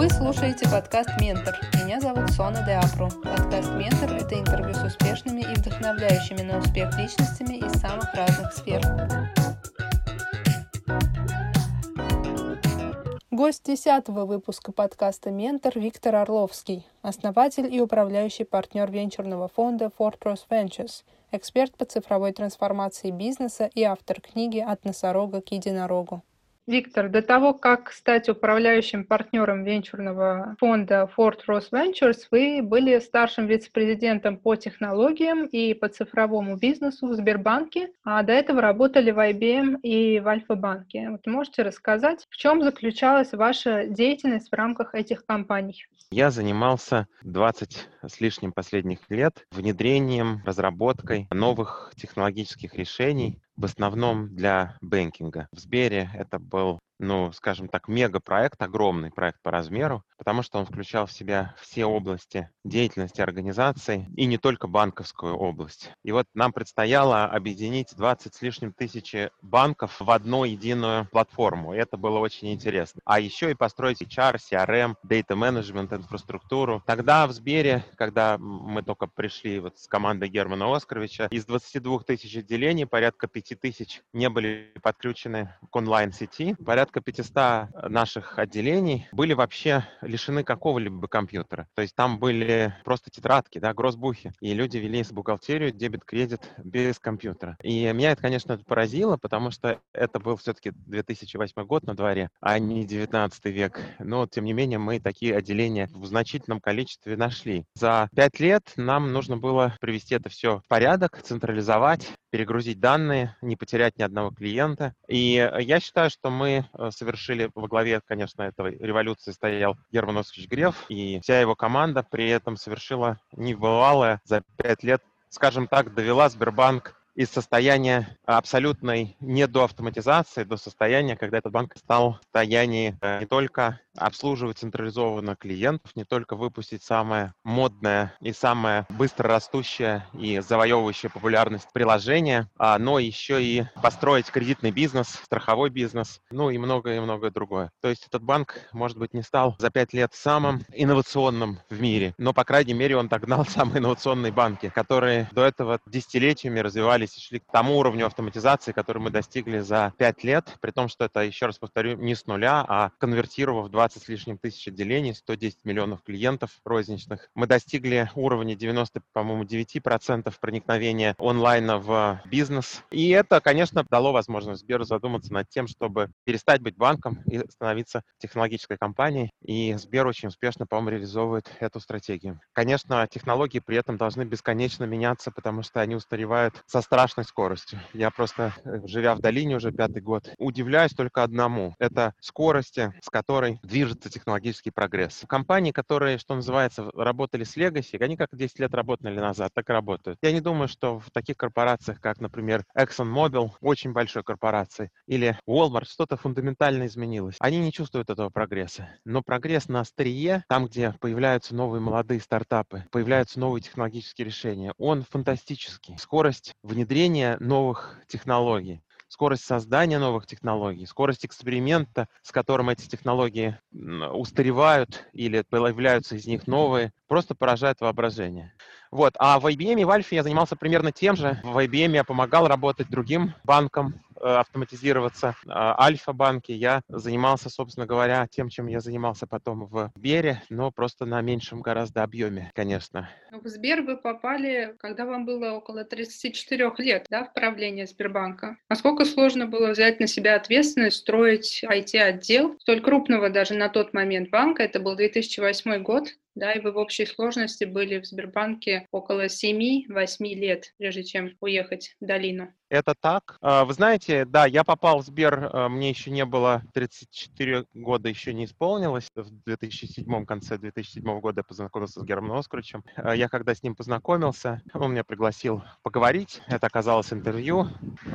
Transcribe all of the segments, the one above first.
Вы слушаете подкаст «Ментор». Меня зовут Сона Деапро. Подкаст «Ментор» — это интервью с успешными и вдохновляющими на успех личностями из самых разных сфер. Гость десятого выпуска подкаста «Ментор» Виктор Орловский, основатель и управляющий партнер венчурного фонда Fortress Ventures, эксперт по цифровой трансформации бизнеса и автор книги «От носорога к единорогу». Виктор, до того, как стать управляющим партнером венчурного фонда Ford Ross Ventures, вы были старшим вице-президентом по технологиям и по цифровому бизнесу в Сбербанке, а до этого работали в IBM и в Альфа-банке. Вот можете рассказать, в чем заключалась ваша деятельность в рамках этих компаний? Я занимался 20 с лишним последних лет внедрением, разработкой новых технологических решений в основном для бэнкинга. В Сбере это был ну, скажем так, мегапроект, огромный проект по размеру, потому что он включал в себя все области деятельности организации и не только банковскую область. И вот нам предстояло объединить 20 с лишним тысячи банков в одну единую платформу. Это было очень интересно. А еще и построить HR, CRM, Data Management, инфраструктуру. Тогда в Сбере, когда мы только пришли вот с командой Германа Оскаровича, из 22 тысяч отделений порядка 5 тысяч не были подключены к онлайн-сети, порядка порядка 500 э, наших отделений были вообще лишены какого-либо компьютера. То есть там были просто тетрадки, да, гроссбухи. И люди вели с бухгалтерию дебет-кредит без компьютера. И меня это, конечно, поразило, потому что это был все-таки 2008 год на дворе, а не 19 век. Но, тем не менее, мы такие отделения в значительном количестве нашли. За пять лет нам нужно было привести это все в порядок, централизовать, перегрузить данные, не потерять ни одного клиента. И я считаю, что мы э, совершили во главе, конечно, этой революции стоял Герман Осович Греф, и вся его команда при этом совершила небывалое за пять лет, скажем так, довела Сбербанк из состояния абсолютной недоавтоматизации до состояния, когда этот банк стал в состоянии э, не только обслуживать централизованно клиентов, не только выпустить самое модное и самое быстро растущее и завоевывающее популярность приложение, а, но еще и построить кредитный бизнес, страховой бизнес, ну и многое и многое другое. То есть этот банк, может быть, не стал за пять лет самым инновационным в мире, но, по крайней мере, он догнал самые инновационные банки, которые до этого десятилетиями развивались и шли к тому уровню автоматизации, который мы достигли за пять лет, при том, что это, еще раз повторю, не с нуля, а конвертировав 20 с лишним тысяч отделений, 110 миллионов клиентов розничных. Мы достигли уровня 90, по-моему, 9% проникновения онлайна в бизнес. И это, конечно, дало возможность Сберу задуматься над тем, чтобы перестать быть банком и становиться технологической компанией. И Сбер очень успешно, по-моему, реализовывает эту стратегию. Конечно, технологии при этом должны бесконечно меняться, потому что они устаревают со страшной скоростью. Я просто, э, живя в долине уже пятый год, удивляюсь только одному. Это скорости, с которой движется технологический прогресс. Компании, которые, что называется, работали с Legacy, они как 10 лет работали назад, так и работают. Я не думаю, что в таких корпорациях, как, например, ExxonMobil, очень большой корпорации, или Walmart, что-то фундаментально изменилось. Они не чувствуют этого прогресса. Но прогресс на острие, там, где появляются новые молодые стартапы, появляются новые технологические решения, он фантастический. Скорость внедрения новых технологий скорость создания новых технологий, скорость эксперимента, с которым эти технологии устаревают или появляются из них новые, просто поражает воображение. Вот. А в IBM и в Альфе я занимался примерно тем же. В IBM я помогал работать другим банкам, Э, автоматизироваться. А, Альфа-банки я занимался, собственно говоря, тем, чем я занимался потом в Сбере, но просто на меньшем гораздо объеме, конечно. Ну, в Сбер вы попали, когда вам было около 34 лет, да, в правление Сбербанка. Насколько сложно было взять на себя ответственность, строить IT-отдел столь крупного даже на тот момент банка, это был 2008 год, да, и вы в общей сложности были в Сбербанке около 7-8 лет, прежде чем уехать в долину. Это так. А, вы знаете, да, я попал в Сбер, а, мне еще не было 34 года, еще не исполнилось. В 2007 конце 2007 года я познакомился с Германом Оскручем. А, я когда с ним познакомился, он меня пригласил поговорить. Это оказалось интервью.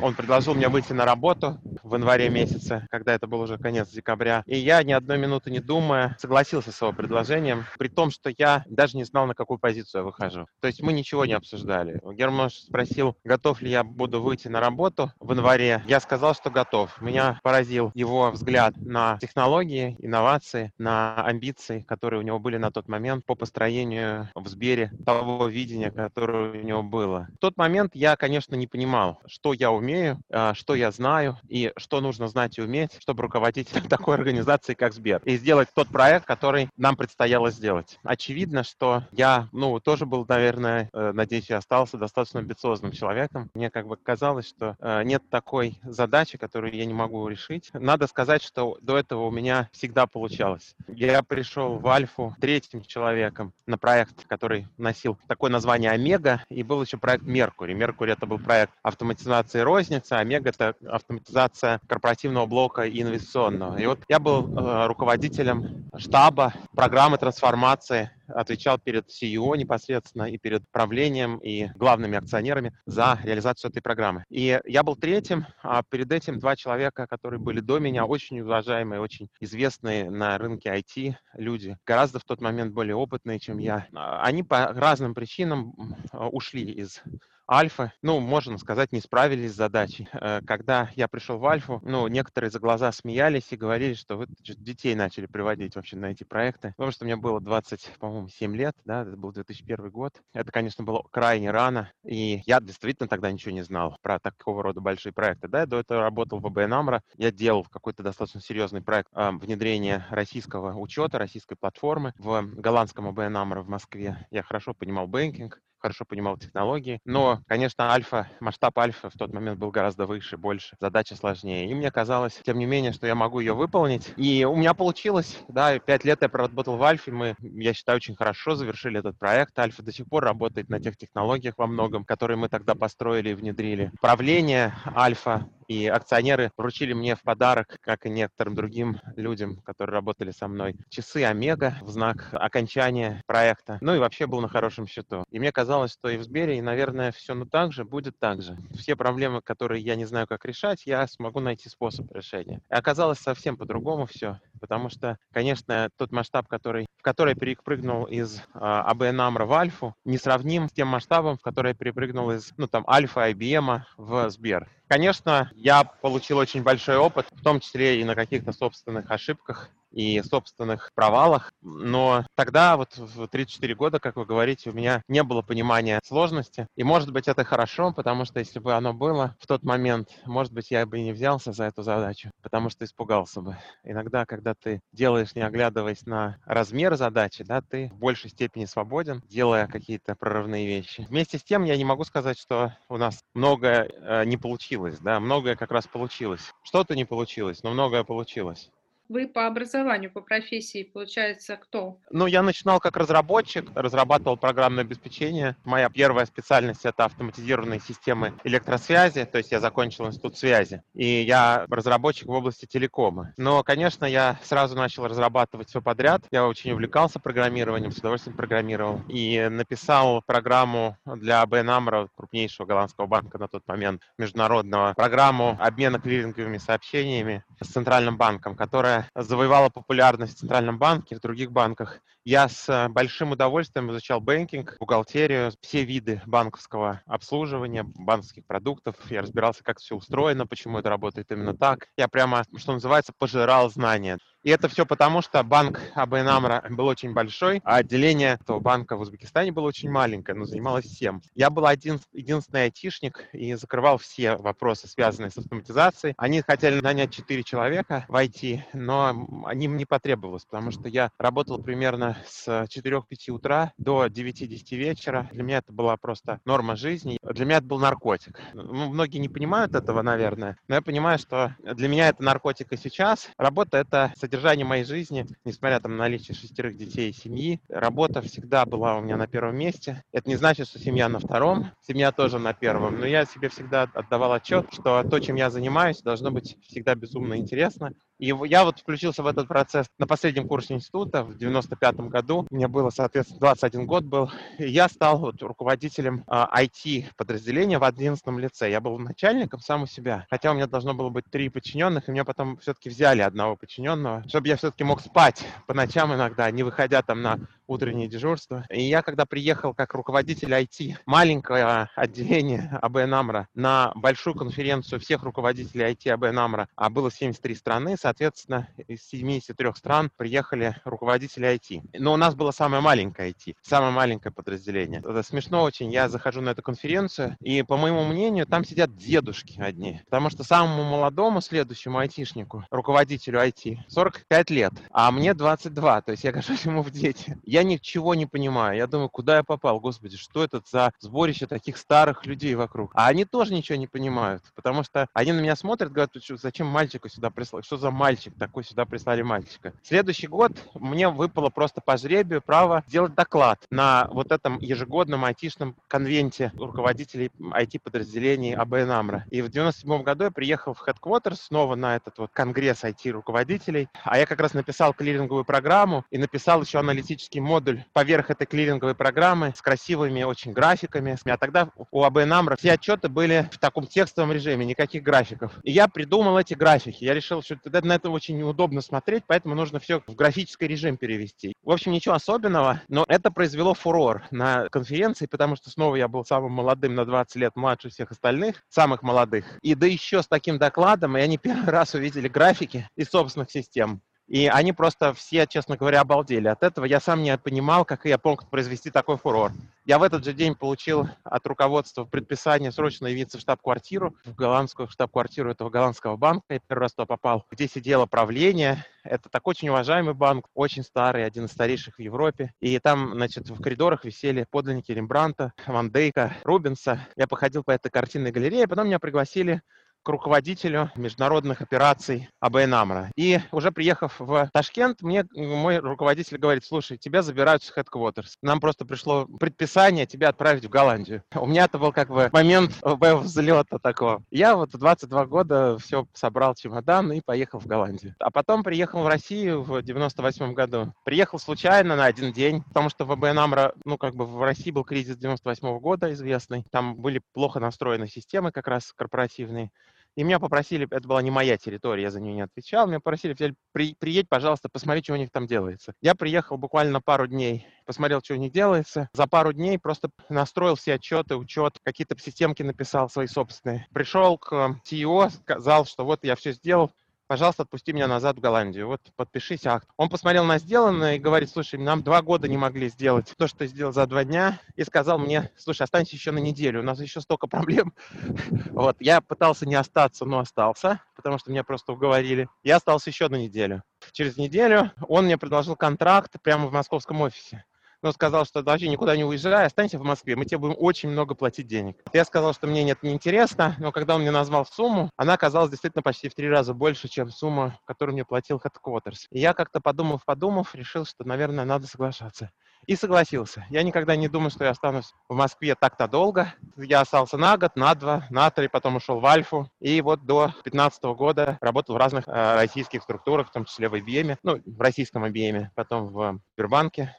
Он предложил мне выйти на работу в январе месяце, когда это был уже конец декабря. И я ни одной минуты не думая согласился с его предложением. При том, что я даже не знал, на какую позицию я выхожу. То есть мы ничего не обсуждали. Герман спросил, готов ли я буду выйти на работу в январе. Я сказал, что готов. Меня поразил его взгляд на технологии, инновации, на амбиции, которые у него были на тот момент по построению в Сбере того видения, которое у него было. В тот момент я, конечно, не понимал, что я умею, а, что я знаю и что нужно знать и уметь, чтобы руководить такой организацией, как Сбер, и сделать тот проект, который нам предстояло сделать. Очевидно, что я, ну, тоже был, наверное, э, надеюсь, я остался достаточно амбициозным человеком. Мне как бы казалось, что э, нет такой задачи, которую я не могу решить. Надо сказать, что до этого у меня всегда получалось. Я пришел в Альфу третьим человеком на проект, который носил такое название «Омега», и был еще проект «Меркури». «Меркури» — это был проект автоматизации розницы, «Омега» — это автоматизация корпоративного блока и инвестиционного. И вот я был э, руководителем штаба программы трансформации отвечал перед CEO непосредственно и перед правлением и главными акционерами за реализацию этой программы. И я был третьим, а перед этим два человека, которые были до меня, очень уважаемые, очень известные на рынке IT люди, гораздо в тот момент более опытные, чем я. Они по разным причинам ушли из Альфа, ну, можно сказать, не справились с задачей. Э, когда я пришел в Альфу, ну, некоторые за глаза смеялись и говорили, что вы детей начали приводить вообще на эти проекты. Потому что мне было 20, по-моему, 7 лет, да, это был 2001 год. Это, конечно, было крайне рано, и я действительно тогда ничего не знал про такого рода большие проекты. Да, я до этого работал в ABN AMRO, я делал какой-то достаточно серьезный проект э, внедрения российского учета, российской платформы в голландском ABN AMRO в Москве. Я хорошо понимал banking, хорошо понимал технологии. Но, конечно, альфа, масштаб альфа в тот момент был гораздо выше, больше, задача сложнее. И мне казалось, тем не менее, что я могу ее выполнить. И у меня получилось, да, пять лет я проработал в альфе, мы, я считаю, очень хорошо завершили этот проект. Альфа до сих пор работает на тех технологиях во многом, которые мы тогда построили и внедрили. Правление альфа и акционеры вручили мне в подарок, как и некоторым другим людям, которые работали со мной, часы Омега в знак окончания проекта. Ну и вообще был на хорошем счету. И мне казалось, что и в Сбере, и, наверное, все ну так же будет так же. Все проблемы, которые я не знаю, как решать, я смогу найти способ решения. И оказалось совсем по-другому все, потому что, конечно, тот масштаб, который, в который перепрыгнул из а, АБН Амра в Альфу, несравним с тем масштабом, в который я перепрыгнул из, ну, там, Альфа, IBM в Сбер. Конечно, я получил очень большой опыт, в том числе и на каких-то собственных ошибках и собственных провалах. Но тогда, вот в 34 года, как вы говорите, у меня не было понимания сложности. И, может быть, это хорошо, потому что если бы оно было в тот момент, может быть, я бы не взялся за эту задачу, потому что испугался бы. Иногда, когда ты делаешь, не оглядываясь на размер задачи, да, ты в большей степени свободен, делая какие-то прорывные вещи. Вместе с тем, я не могу сказать, что у нас многое э, не получилось, да, многое как раз получилось. Что-то не получилось, но многое получилось. Вы по образованию, по профессии, получается, кто? Ну, я начинал как разработчик, разрабатывал программное обеспечение. Моя первая специальность — это автоматизированные системы электросвязи, то есть я закончил институт связи. И я разработчик в области телекома. Но, конечно, я сразу начал разрабатывать все подряд. Я очень увлекался программированием, с удовольствием программировал. И написал программу для ABN AMRO, крупнейшего голландского банка на тот момент, международного, программу обмена клиринговыми сообщениями с Центральным банком, которая завоевала популярность в Центральном банке, в других банках. Я с большим удовольствием изучал банкинг, бухгалтерию, все виды банковского обслуживания, банковских продуктов. Я разбирался, как все устроено, почему это работает именно так. Я прямо, что называется, пожирал знания. И это все потому, что банк АБН Амро был очень большой, а отделение этого банка в Узбекистане было очень маленькое, но занималось всем. Я был один, единственный айтишник и закрывал все вопросы, связанные с автоматизацией. Они хотели нанять 4 человека в IT, но им не потребовалось, потому что я работал примерно с 4-5 утра до 9-10 вечера. Для меня это была просто норма жизни. Для меня это был наркотик. Ну, многие не понимают этого, наверное, но я понимаю, что для меня это наркотик и сейчас. Работа — это содержание моей жизни, несмотря там, на наличие шестерых детей и семьи, работа всегда была у меня на первом месте. Это не значит, что семья на втором, семья тоже на первом, но я себе всегда отдавал отчет, что то, чем я занимаюсь, должно быть всегда безумно интересно, и я вот включился в этот процесс на последнем курсе института в 95 году. Мне было, соответственно, 21 год был. И я стал вот руководителем а, IT-подразделения в 11 лице. Я был начальником сам у себя. Хотя у меня должно было быть три подчиненных, и меня потом все-таки взяли одного подчиненного чтобы я все-таки мог спать по ночам иногда, не выходя там на утреннее дежурство. И я, когда приехал как руководитель IT, маленькое отделение АБН АМРО, на большую конференцию всех руководителей IT АБН АМРО, а было 73 страны, соответственно, из 73 стран приехали руководители IT. Но у нас было самое маленькое IT, самое маленькое подразделение. Это смешно очень, я захожу на эту конференцию, и, по моему мнению, там сидят дедушки одни, потому что самому молодому следующему айтишнику, руководителю IT, 45 лет, а мне 22, то есть я кажусь ему в дети. Я ничего не понимаю. Я думаю, куда я попал, господи, что это за сборище таких старых людей вокруг? А они тоже ничего не понимают, потому что они на меня смотрят, говорят, зачем мальчика сюда прислали? Что за мальчик такой сюда прислали мальчика? Следующий год мне выпало просто по жребию право сделать доклад на вот этом ежегодном айтишном конвенте руководителей IT-подразделений АБН АМРО. И в 97 году я приехал в Headquarters снова на этот вот конгресс IT-руководителей, а я как раз написал клиринговую программу и написал еще аналитический модуль поверх этой клиринговой программы с красивыми очень графиками. А тогда у АБН AMRO все отчеты были в таком текстовом режиме, никаких графиков. И я придумал эти графики. Я решил, что на это очень неудобно смотреть, поэтому нужно все в графический режим перевести. В общем, ничего особенного, но это произвело фурор на конференции, потому что снова я был самым молодым на 20 лет младше всех остальных, самых молодых. И да еще с таким докладом, и они первый раз увидели графики из собственных систем. И они просто все, честно говоря, обалдели от этого. Я сам не понимал, как я мог произвести такой фурор. Я в этот же день получил от руководства предписание срочно явиться в штаб-квартиру, в голландскую штаб-квартиру этого голландского банка. Я первый раз туда попал, где сидело правление. Это такой очень уважаемый банк, очень старый, один из старейших в Европе. И там, значит, в коридорах висели подлинники Рембранта, Ван Дейка, Рубинса. Я походил по этой картинной галерее, потом меня пригласили к руководителю международных операций АБН АМРО. И уже приехав в Ташкент, мне мой руководитель говорит, слушай, тебя забирают с Headquarters. Нам просто пришло предписание тебя отправить в Голландию. У меня это был как бы момент взлета такого. Я вот в 22 года все собрал чемодан и поехал в Голландию. А потом приехал в Россию в 98 году. Приехал случайно на один день, потому что в АБН АМРО, ну как бы в России был кризис 98 года известный. Там были плохо настроены системы как раз корпоративные. И меня попросили, это была не моя территория, я за нее не отвечал, меня попросили, при, приедь, пожалуйста, посмотри, что у них там делается. Я приехал буквально пару дней, посмотрел, что у них делается. За пару дней просто настроил все отчеты, учет, какие-то системки написал свои собственные. Пришел к CEO, сказал, что вот я все сделал, пожалуйста, отпусти меня назад в Голландию, вот подпишись акт. Он посмотрел на сделанное и говорит, слушай, нам два года не могли сделать то, что ты сделал за два дня, и сказал мне, слушай, останься еще на неделю, у нас еще столько проблем. Вот, я пытался не остаться, но остался, потому что меня просто уговорили. Я остался еще на неделю. Через неделю он мне предложил контракт прямо в московском офисе но сказал, что вообще никуда не уезжай, останься в Москве, мы тебе будем очень много платить денег. Я сказал, что мне нет, не интересно, но когда он мне назвал сумму, она оказалась действительно почти в три раза больше, чем сумма, которую мне платил Headquarters. И я как-то подумав, подумав, решил, что, наверное, надо соглашаться. И согласился. Я никогда не думал, что я останусь в Москве так-то долго. Я остался на год, на два, на три, потом ушел в Альфу. И вот до 2015 года работал в разных э, российских структурах, в том числе в IBM, ну, в российском IBM, потом в Сбербанке,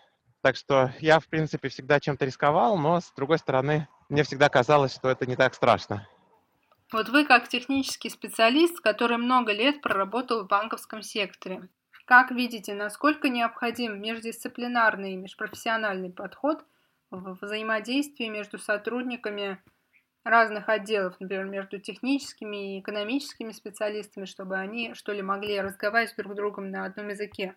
так что я, в принципе, всегда чем-то рисковал, но, с другой стороны, мне всегда казалось, что это не так страшно. Вот вы как технический специалист, который много лет проработал в банковском секторе, как видите, насколько необходим междисциплинарный и межпрофессиональный подход в взаимодействии между сотрудниками разных отделов, например, между техническими и экономическими специалистами, чтобы они, что ли, могли разговаривать друг с другом на одном языке?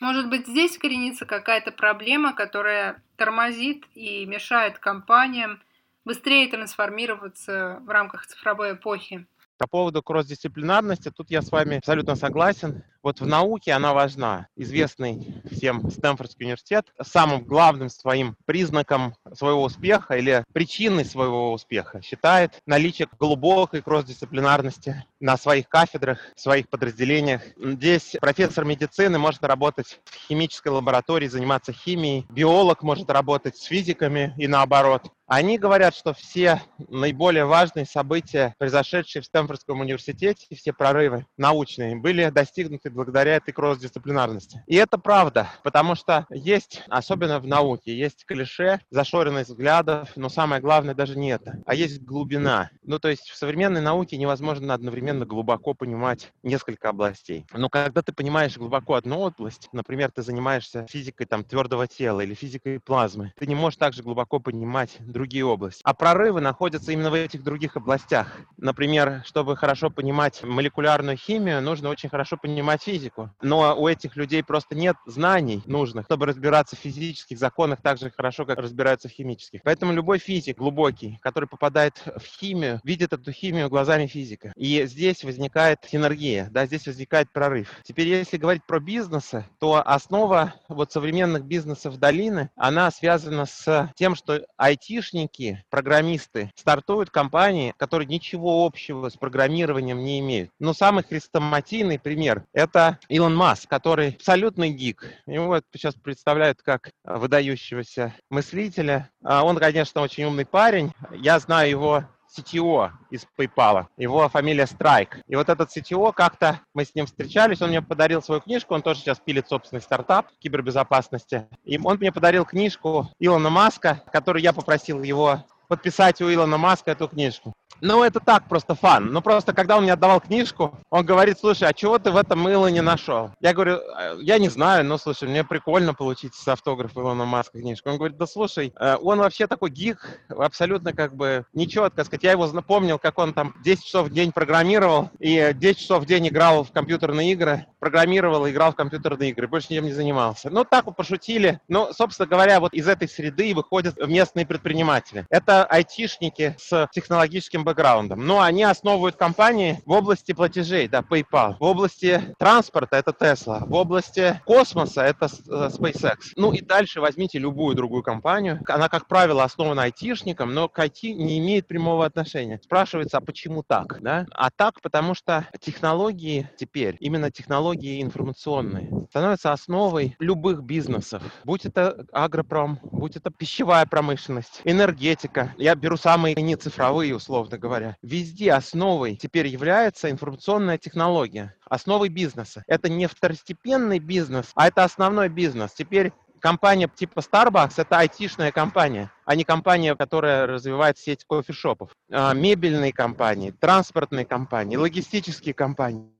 Может быть, здесь коренится какая-то проблема, которая тормозит и мешает компаниям быстрее трансформироваться в рамках цифровой эпохи. По поводу кросс-дисциплинарности, тут я с вами абсолютно согласен. Вот в науке она важна. Известный всем Стэнфордский университет самым главным своим признаком своего успеха или причиной своего успеха считает наличие глубокой кросс-дисциплинарности на своих кафедрах, своих подразделениях. Здесь профессор медицины может работать в химической лаборатории, заниматься химией, биолог может работать с физиками и наоборот. Они говорят, что все наиболее важные события, произошедшие в Стэнфордском университете, все прорывы научные, были достигнуты благодаря этой кросс-дисциплинарности. И это правда, потому что есть, особенно в науке, есть клише, зашоренность взглядов, но самое главное даже не это, а есть глубина. Ну, то есть в современной науке невозможно одновременно глубоко понимать несколько областей. Но когда ты понимаешь глубоко одну область, например, ты занимаешься физикой там, твердого тела или физикой плазмы, ты не можешь также глубоко понимать другие области. А прорывы находятся именно в этих других областях. Например, чтобы хорошо понимать молекулярную химию, нужно очень хорошо понимать физику. Но у этих людей просто нет знаний нужных, чтобы разбираться в физических законах так же хорошо, как разбираются в химических. Поэтому любой физик глубокий, который попадает в химию, видит эту химию глазами физика. И здесь возникает синергия, да, здесь возникает прорыв. Теперь, если говорить про бизнесы, то основа вот современных бизнесов долины, она связана с тем, что айтишники, программисты стартуют компании, которые ничего общего с программированием не имеют. Но самый хрестоматийный пример – это Илон Маск, который абсолютный гик. Его вот сейчас представляют как выдающегося мыслителя. А он, конечно, очень умный парень. Я знаю его CTO из PayPal. Его фамилия Страйк. И вот этот CTO как-то мы с ним встречались, он мне подарил свою книжку, он тоже сейчас пилит собственный стартап кибербезопасности. И он мне подарил книжку Илона Маска, которую я попросил его подписать у Илона Маска эту книжку. Ну, это так, просто фан. Ну, просто когда он мне отдавал книжку, он говорит, слушай, а чего ты в этом мыло не нашел? Я говорю, «Э, я не знаю, но, слушай, мне прикольно получить с автографа Илона Маска книжку. Он говорит, да слушай, э, он вообще такой гик, абсолютно как бы нечетко сказать. Я его напомнил, как он там 10 часов в день программировал и 10 часов в день играл в компьютерные игры, программировал и играл в компьютерные игры, больше ничем не занимался. Ну, так вот пошутили. Но, собственно говоря, вот из этой среды выходят местные предприниматели. Это айтишники с технологическим бэкграундом. Но они основывают компании в области платежей, да, PayPal. В области транспорта это Tesla. В области космоса это э, SpaceX. Ну и дальше возьмите любую другую компанию. Она, как правило, основана айтишником, но к IT не имеет прямого отношения. Спрашивается, а почему так? Да? А так, потому что технологии теперь, именно технологии информационные, становятся основой любых бизнесов. Будь это агропром, будь это пищевая промышленность, энергетика. Я беру самые не цифровые, условно говоря. Везде основой теперь является информационная технология, основой бизнеса. Это не второстепенный бизнес, а это основной бизнес. Теперь компания типа Starbucks – это айтишная компания, а не компания, которая развивает сеть кофешопов. А, мебельные компании, транспортные компании, логистические компании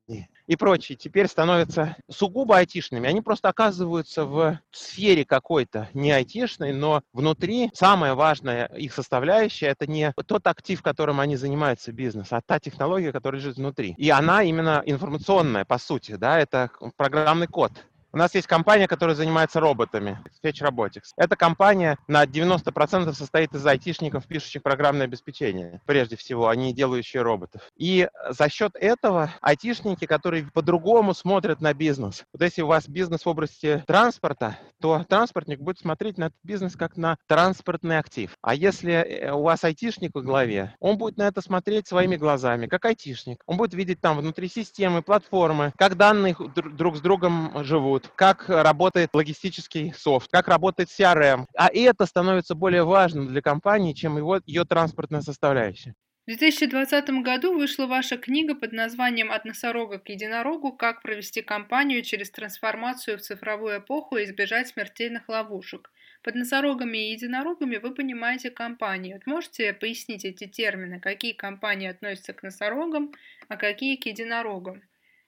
и прочие теперь становятся сугубо айтишными. Они просто оказываются в сфере какой-то не айтишной, но внутри самая важная их составляющая – это не тот актив, которым они занимаются бизнес, а та технология, которая лежит внутри. И она именно информационная, по сути, да, это программный код. У нас есть компания, которая занимается роботами, Fetch Robotics. Эта компания на 90% состоит из айтишников, пишущих программное обеспечение, прежде всего, не делающие роботов. И за счет этого айтишники, которые по-другому смотрят на бизнес. Вот если у вас бизнес в области транспорта, то транспортник будет смотреть на этот бизнес как на транспортный актив. А если э, у вас айтишник в главе, он будет на это смотреть своими глазами, как айтишник. Он будет видеть там внутри системы, платформы, как данные друг с другом живут, как работает логистический софт, как работает CRM. А это становится более важным для компании, чем его, ее транспортная составляющая. В 2020 году вышла ваша книга под названием «От носорога к единорогу. Как провести компанию через трансформацию в цифровую эпоху и избежать смертельных ловушек». Под носорогами и единорогами вы понимаете компании. Можете пояснить эти термины, какие компании относятся к носорогам, а какие к единорогам?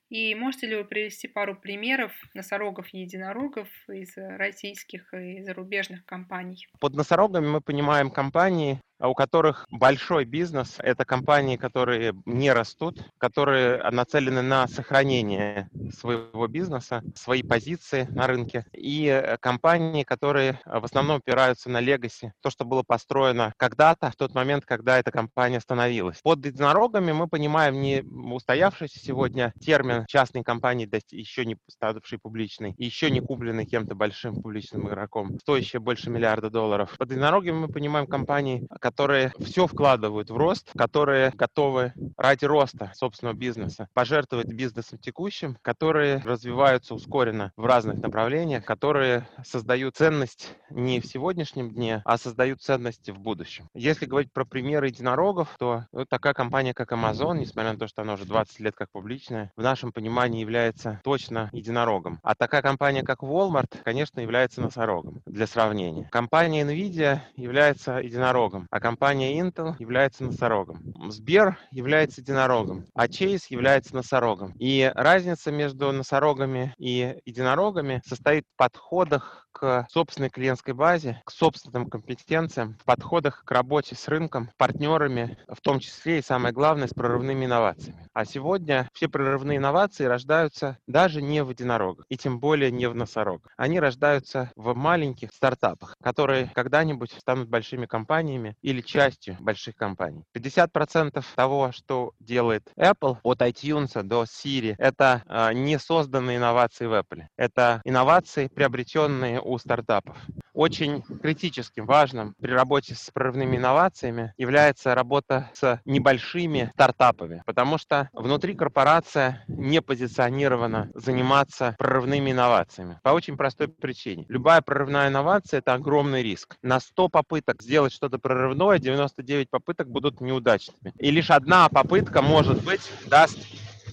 И можете ли вы привести пару примеров носорогов и единорогов из российских и зарубежных компаний? Под носорогами мы понимаем компании, у которых большой бизнес. Это компании, которые не растут, которые нацелены на сохранение своего бизнеса, свои позиции на рынке. И э, компании, которые в основном опираются на легаси, то, что было построено когда-то, в тот момент, когда эта компания становилась. Под единорогами мы понимаем не устоявшийся сегодня термин частной компании, еще не ставшей публичной, еще не купленной кем-то большим публичным игроком, стоящей больше миллиарда долларов. Под единорогами мы понимаем компании, которые все вкладывают в рост, которые готовы ради роста собственного бизнеса пожертвовать бизнесом текущим, которые развиваются ускоренно в разных направлениях, которые создают ценность не в сегодняшнем дне, а создают ценности в будущем. Если говорить про примеры единорогов, то вот такая компания, как Amazon, несмотря на то, что она уже 20 лет как публичная, в нашем понимании является точно единорогом. А такая компания, как Walmart, конечно, является носорогом для сравнения. Компания Nvidia является единорогом, а компания Intel является носорогом. Сбер является единорогом, а Chase является носорогом. И разница между носорогами и единорогами состоит в подходах к собственной клиентской базе, к собственным компетенциям, в подходах к работе с рынком, партнерами, в том числе и самое главное, с прорывными инновациями. А сегодня все прорывные инновации рождаются даже не в единорогах, и тем более не в носорогах. Они рождаются в маленьких стартапах, которые когда-нибудь станут большими компаниями или частью больших компаний. 50% того, что делает Apple, от iTunes до Siri, это э, не созданные инновации в Apple. Это инновации, приобретенные у стартапов. Очень критическим, важным при работе с прорывными инновациями является работа с небольшими стартапами, потому что внутри корпорация не позиционирована заниматься прорывными инновациями. По очень простой причине. Любая прорывная инновация – это огромный риск. На 100 попыток сделать что-то прорывное, 99 попыток будут неудачными. И лишь одна попытка, может быть, даст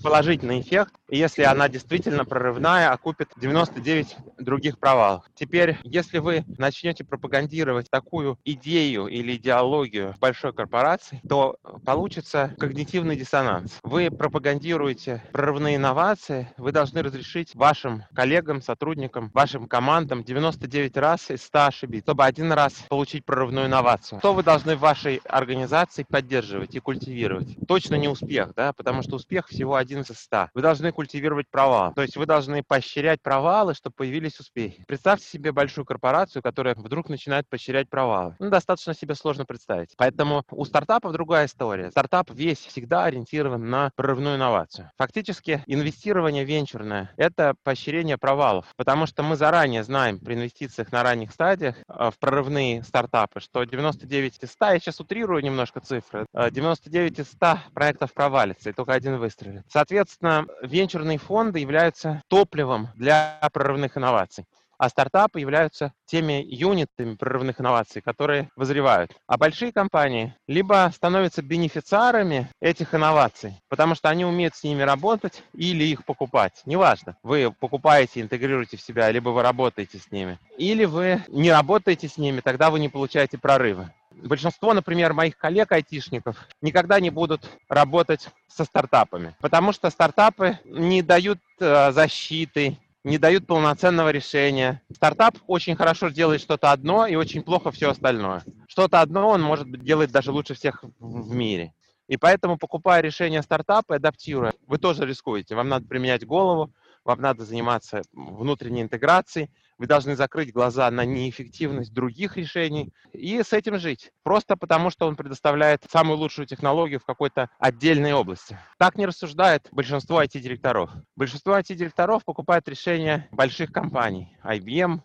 положительный эффект, и если она действительно прорывная, окупит 99 других провалов. Теперь, если вы начнете пропагандировать такую идею или идеологию большой корпорации, то получится когнитивный диссонанс. Вы пропагандируете прорывные инновации, вы должны разрешить вашим коллегам, сотрудникам, вашим командам 99 раз из 100 ошибиться, чтобы один раз получить прорывную инновацию. Что вы должны в вашей организации поддерживать и культивировать? Точно не успех, да, потому что успех всего один из 100. Вы должны культивировать провал. То есть вы должны поощрять провалы, чтобы появились успехи. Представьте себе большую корпорацию, которая вдруг начинает поощрять провалы. Ну, достаточно себе сложно представить. Поэтому у стартапов другая история. Стартап весь всегда ориентирован на прорывную инновацию. Фактически инвестирование венчурное – это поощрение провалов, потому что мы заранее знаем при инвестициях на ранних стадиях э, в прорывные стартапы, что 99 из 100, я сейчас утрирую немножко цифры, 99 э, из 100 проектов провалится, и только один выстрелит. Соответственно, венчурные фонды являются топливом для прорывных инноваций а стартапы являются теми юнитами прорывных инноваций, которые вызревают. А большие компании либо становятся бенефициарами этих инноваций, потому что они умеют с ними работать или их покупать. Неважно, вы покупаете, интегрируете в себя, либо вы работаете с ними. Или вы не работаете с ними, тогда вы не получаете прорывы. Большинство, например, моих коллег-айтишников никогда не будут работать со стартапами, потому что стартапы не дают э, защиты, не дают полноценного решения. Стартап очень хорошо делает что-то одно и очень плохо все остальное. Что-то одно он, может делает даже лучше всех в мире. И поэтому, покупая решение стартапа и адаптируя, вы тоже рискуете. Вам надо применять голову, вам надо заниматься внутренней интеграцией, вы должны закрыть глаза на неэффективность других решений и с этим жить. Просто потому, что он предоставляет самую лучшую технологию в какой-то отдельной области. Так не рассуждает большинство IT-директоров. Большинство IT-директоров покупает решения больших компаний. IBM,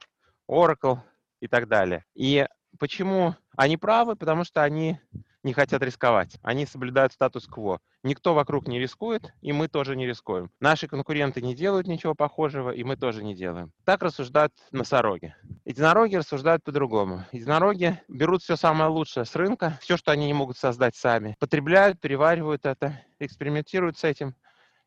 Oracle и так далее. И почему они правы? Потому что они не хотят рисковать. Они соблюдают статус-кво. Никто вокруг не рискует, и мы тоже не рискуем. Наши конкуренты не делают ничего похожего, и мы тоже не делаем. Так рассуждают носороги. Единороги рассуждают по-другому. Единороги берут все самое лучшее с рынка, все, что они не могут создать сами, потребляют, переваривают это, экспериментируют с этим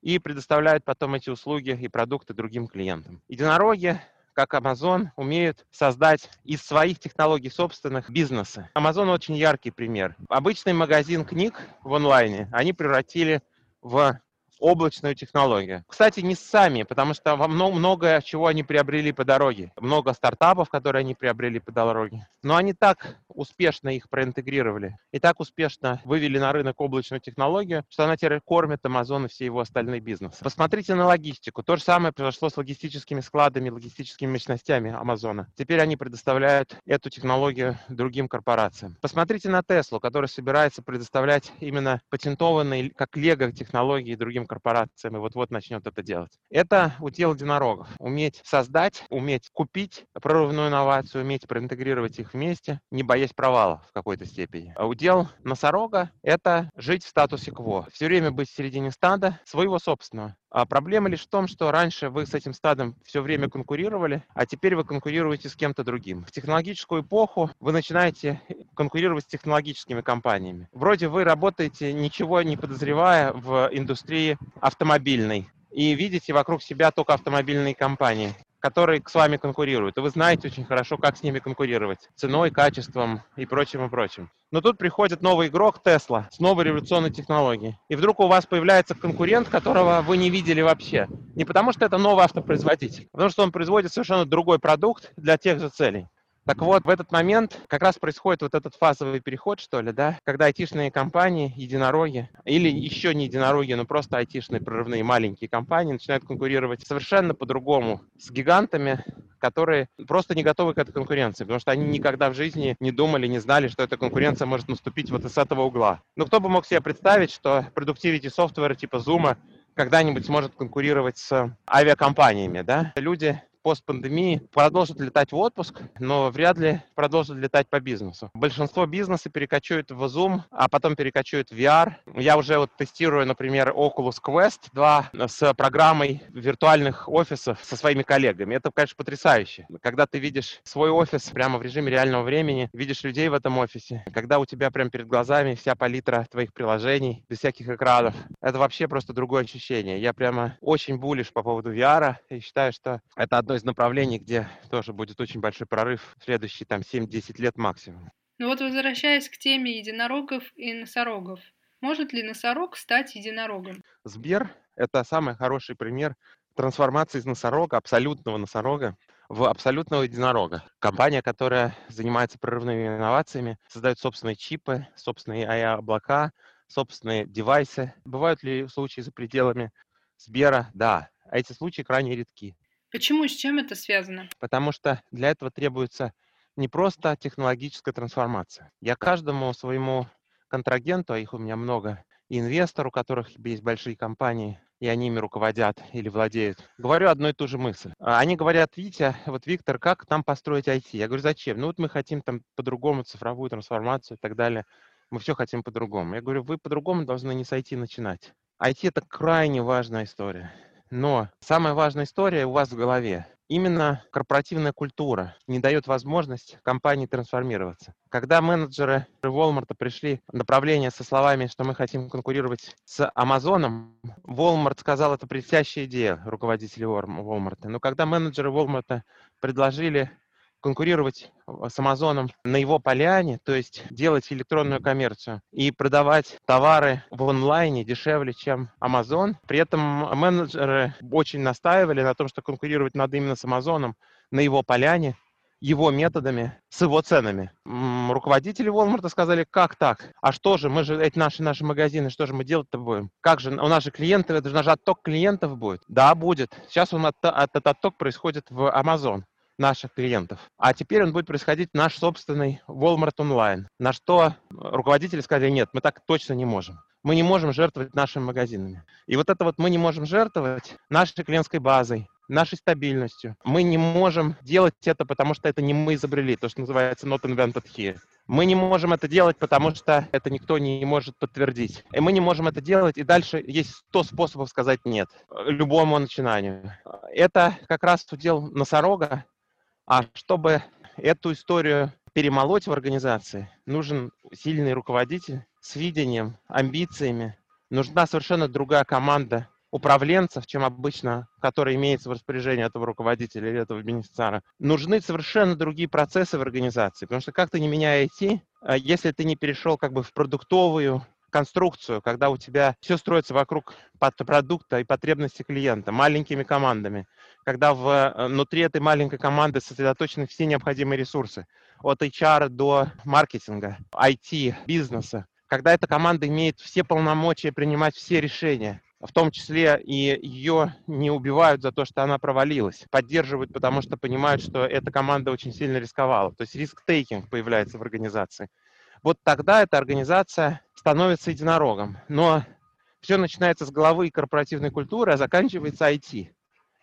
и предоставляют потом эти услуги и продукты другим клиентам. Единороги как Amazon умеют создать из своих технологий собственных бизнесы. Amazon очень яркий пример. Обычный магазин книг в онлайне они превратили в облачную технологию. Кстати, не сами, потому что много, много чего они приобрели по дороге. Много стартапов, которые они приобрели по дороге. Но они так успешно их проинтегрировали и так успешно вывели на рынок облачную технологию, что она теперь кормит Amazon и все его остальные бизнесы. Посмотрите на логистику. То же самое произошло с логистическими складами, логистическими мощностями Амазона. Теперь они предоставляют эту технологию другим корпорациям. Посмотрите на Теслу, которая собирается предоставлять именно патентованные, как Лего, технологии другим корпорациями вот-вот начнет это делать. Это удел единорогов. Уметь создать, уметь купить прорывную инновацию, уметь проинтегрировать их вместе, не боясь провала в какой-то степени. А удел носорога — это жить в статусе кво. Все время быть в середине стада своего собственного. А проблема лишь в том, что раньше вы с этим стадом все время конкурировали, а теперь вы конкурируете с кем-то другим. В технологическую эпоху вы начинаете конкурировать с технологическими компаниями. Вроде вы работаете, ничего не подозревая в индустрии автомобильной, и видите вокруг себя только автомобильные компании которые с вами конкурируют. И вы знаете очень хорошо, как с ними конкурировать. Ценой, качеством и прочим, и прочим. Но тут приходит новый игрок Tesla с новой революционной технологией. И вдруг у вас появляется конкурент, которого вы не видели вообще. Не потому что это новый автопроизводитель, а потому что он производит совершенно другой продукт для тех же целей. Так вот, в этот момент как раз происходит вот этот фазовый переход, что ли, да, когда айтишные компании, единороги, или еще не единороги, но просто айтишные прорывные маленькие компании начинают конкурировать совершенно по-другому с гигантами, которые просто не готовы к этой конкуренции, потому что они никогда в жизни не думали, не знали, что эта конкуренция может наступить вот из этого угла. Ну, кто бы мог себе представить, что продуктивити софтвера типа Zoom когда-нибудь сможет конкурировать с авиакомпаниями, да? Люди постпандемии продолжат летать в отпуск, но вряд ли продолжат летать по бизнесу. Большинство бизнеса перекочует в Zoom, а потом перекочует в VR. Я уже вот тестирую, например, Oculus Quest 2 с программой виртуальных офисов со своими коллегами. Это, конечно, потрясающе. Когда ты видишь свой офис прямо в режиме реального времени, видишь людей в этом офисе, когда у тебя прямо перед глазами вся палитра твоих приложений, без всяких экранов, это вообще просто другое ощущение. Я прямо очень булишь по поводу VR и считаю, что это одно одно из направлений, где тоже будет очень большой прорыв в следующие там 7-10 лет максимум. Ну вот возвращаясь к теме единорогов и носорогов, может ли носорог стать единорогом? Сбер – это самый хороший пример трансформации из носорога, абсолютного носорога, в абсолютного единорога. Компания, которая занимается прорывными инновациями, создает собственные чипы, собственные AI-облака, собственные девайсы. Бывают ли случаи за пределами Сбера? Да. А эти случаи крайне редки. Почему, с чем это связано? Потому что для этого требуется не просто технологическая трансформация. Я каждому своему контрагенту, а их у меня много, и инвестору, у которых есть большие компании, и они ими руководят или владеют, говорю одну и ту же мысль. А они говорят, Витя, вот Виктор, как там построить IT? Я говорю, зачем? Ну вот мы хотим там по-другому цифровую трансформацию и так далее. Мы все хотим по-другому. Я говорю, вы по-другому должны не с IT начинать. IT – это крайне важная история. Но самая важная история у вас в голове. Именно корпоративная культура не дает возможность компании трансформироваться. Когда менеджеры Walmart пришли в направление со словами, что мы хотим конкурировать с Амазоном, Walmart сказал, это блестящая идея руководителей Walmart. Но когда менеджеры Walmart предложили конкурировать с Амазоном на его поляне, то есть делать электронную коммерцию и продавать товары в онлайне дешевле, чем Амазон. При этом менеджеры очень настаивали на том, что конкурировать надо именно с Амазоном на его поляне, его методами, с его ценами. Руководители Walmart сказали, как так? А что же, мы же, эти наши, наши магазины, что же мы делать-то будем? Как же, у нас же клиенты, это же наш отток клиентов будет. Да, будет. Сейчас он, этот отток происходит в Amazon наших клиентов. А теперь он будет происходить наш собственный Walmart Online. На что руководители сказали, нет, мы так точно не можем. Мы не можем жертвовать нашими магазинами. И вот это вот мы не можем жертвовать нашей клиентской базой, нашей стабильностью. Мы не можем делать это, потому что это не мы изобрели, то, что называется not invented here. Мы не можем это делать, потому что это никто не может подтвердить. И мы не можем это делать, и дальше есть 100 способов сказать «нет» любому начинанию. Это как раз удел носорога, а чтобы эту историю перемолоть в организации, нужен сильный руководитель с видением, амбициями. Нужна совершенно другая команда управленцев, чем обычно, которая имеется в распоряжении этого руководителя или этого бенефициара. Нужны совершенно другие процессы в организации, потому что как ты не меняя IT, а если ты не перешел как бы в продуктовую конструкцию, когда у тебя все строится вокруг продукта и потребностей клиента, маленькими командами, когда э, внутри этой маленькой команды сосредоточены все необходимые ресурсы, от HR до маркетинга, IT, бизнеса, когда эта команда имеет все полномочия принимать все решения, в том числе и ее не убивают за то, что она провалилась. Поддерживают, потому что понимают, что эта команда очень сильно рисковала. То есть риск-тейкинг появляется в организации. Вот тогда эта организация становится единорогом. Но Все начинается с головы и корпоративной культуры, а заканчивается IT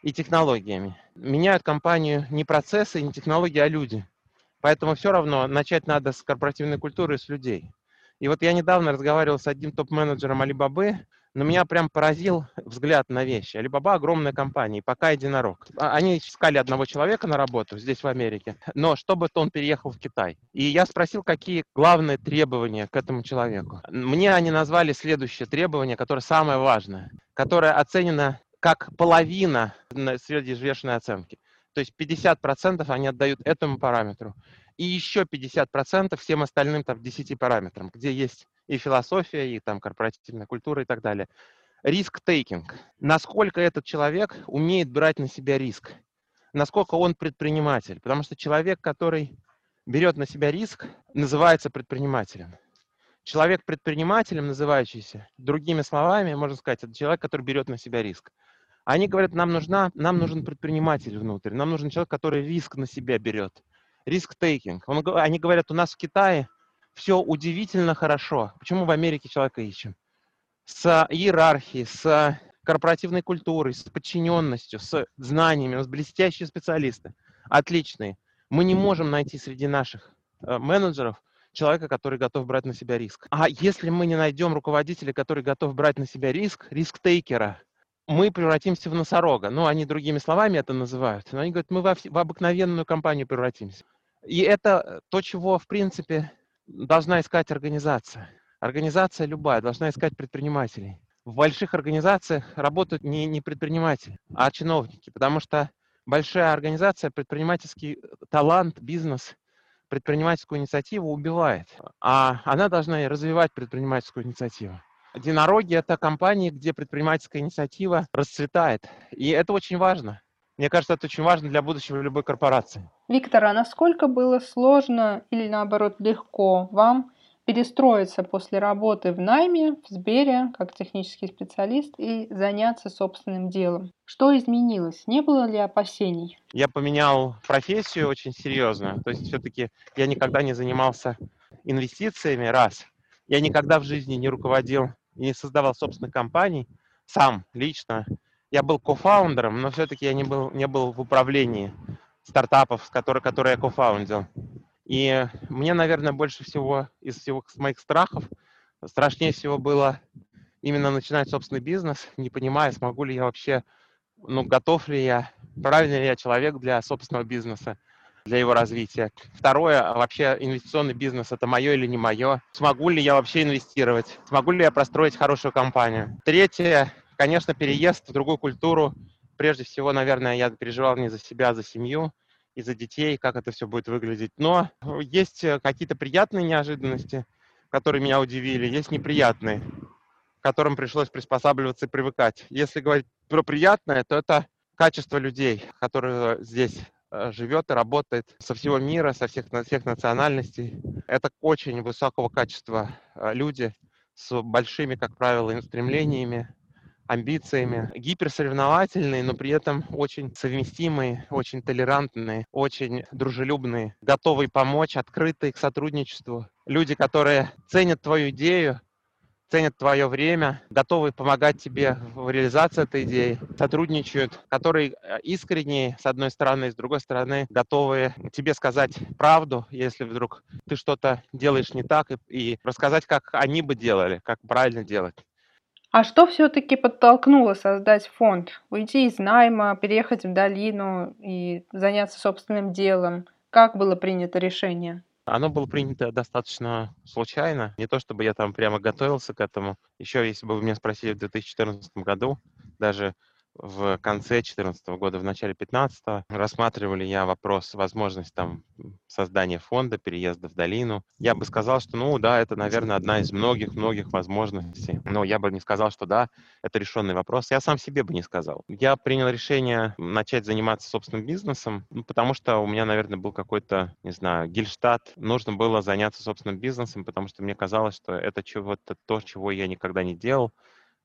и технологиями. Меняют компанию не процессы, не технологии, а люди. Поэтому все равно начать надо с корпоративной культуры с людей. И вот я недавно разговаривал с одним топ-менеджером Алибабы, но меня прям поразил взгляд на вещи. Алибаба огромная компания, и пока единорог. А, они искали одного человека на работу здесь, в Америке, но чтобы он переехал в Китай. И я спросил, какие главные требования к этому человеку. Мне они назвали следующее требование, которое самое важное, которое оценено как половина среди взвешенной оценки. То есть 50% они отдают этому параметру. И еще 50% всем остальным там 10 параметрам, где есть и философия, и там корпоративная культура и так далее. Риск-тейкинг. Насколько этот человек умеет брать на себя риск. Насколько он предприниматель. Потому что человек, который берет на себя риск, называется предпринимателем. Человек предпринимателем, называющийся, другими словами, можно сказать, это человек, который берет на себя риск. Они говорят, нам, нужна, нам нужен предприниматель внутрь, нам нужен человек, который риск на себя берет. Риск-тейкинг. Они говорят, у нас в Китае все удивительно хорошо. Почему в Америке человека ищем? С иерархией, с корпоративной культурой, с подчиненностью, с знаниями, у нас блестящие специалисты, отличные. Мы не можем найти среди наших э, менеджеров человека, который готов брать на себя риск. А если мы не найдем руководителя, который готов брать на себя риск, риск-тейкера, мы превратимся в носорога. Ну, они другими словами это называют. Но они говорят, мы во, в обыкновенную компанию превратимся. И это то, чего, в принципе, должна искать организация. Организация любая должна искать предпринимателей. В больших организациях работают не, не предприниматели, а чиновники, потому что большая организация предпринимательский э, талант, бизнес, предпринимательскую инициативу убивает. А она должна развивать предпринимательскую инициативу. Единороги – это компании, где предпринимательская инициатива расцветает. И это очень важно. Мне кажется, это очень важно для будущего любой корпорации. Виктор, а насколько было сложно или наоборот легко вам перестроиться после работы в найме в Сбере как технический специалист и заняться собственным делом? Что изменилось? Не было ли опасений? Я поменял профессию очень серьезно. То есть все-таки я никогда не занимался инвестициями, раз. Я никогда в жизни не руководил не создавал собственных компаний сам, лично. Я был кофаундером, но все-таки я не был, не был в управлении стартапов, с которой, которые я кофаундил. И мне, наверное, больше всего из всего моих страхов, страшнее всего было именно начинать собственный бизнес, не понимая, смогу ли я вообще, ну, готов ли я, правильный ли я человек для собственного бизнеса для его развития. Второе, а вообще инвестиционный бизнес, это мое или не мое? Смогу ли я вообще инвестировать? Смогу ли я простроить хорошую компанию? Третье, конечно, переезд в другую культуру. Прежде всего, наверное, я переживал не за себя, а за семью и за детей, как это все будет выглядеть. Но есть какие-то приятные неожиданности, которые меня удивили, есть неприятные, к которым пришлось приспосабливаться и привыкать. Если говорить про приятное, то это качество людей, которые здесь Э, живет и работает со всего мира, со всех, всех национальностей. Это очень высокого качества э, люди с большими, как правило, стремлениями, амбициями, гиперсоревновательные, но при этом очень совместимые, очень толерантные, очень дружелюбные, готовые помочь, открытые к сотрудничеству. Люди, которые ценят твою идею, ценят твое время, готовы помогать тебе в реализации этой идеи, сотрудничают, которые э, искренне, с одной стороны, с другой стороны, готовы тебе сказать правду, если вдруг ты что-то делаешь не так, и, и рассказать, как они бы делали, как правильно делать. А что все-таки подтолкнуло создать фонд? Уйти из найма, переехать в долину и заняться собственным делом? Как было принято решение? Оно было принято достаточно случайно. Не то чтобы я там прямо готовился к этому. Еще если бы вы меня спросили в 2014 году, даже в конце 2014 года, в начале 2015 рассматривали я вопрос, возможность там создания фонда, переезда в долину. Я бы сказал, что, ну да, это, наверное, одна из многих-многих возможностей. Но я бы не сказал, что да, это решенный вопрос. Я сам себе бы не сказал. Я принял решение начать заниматься собственным бизнесом, ну, потому что у меня, наверное, был какой-то, не знаю, гельштадт. Нужно было заняться собственным бизнесом, потому что мне казалось, что это чего-то то, чего я никогда не делал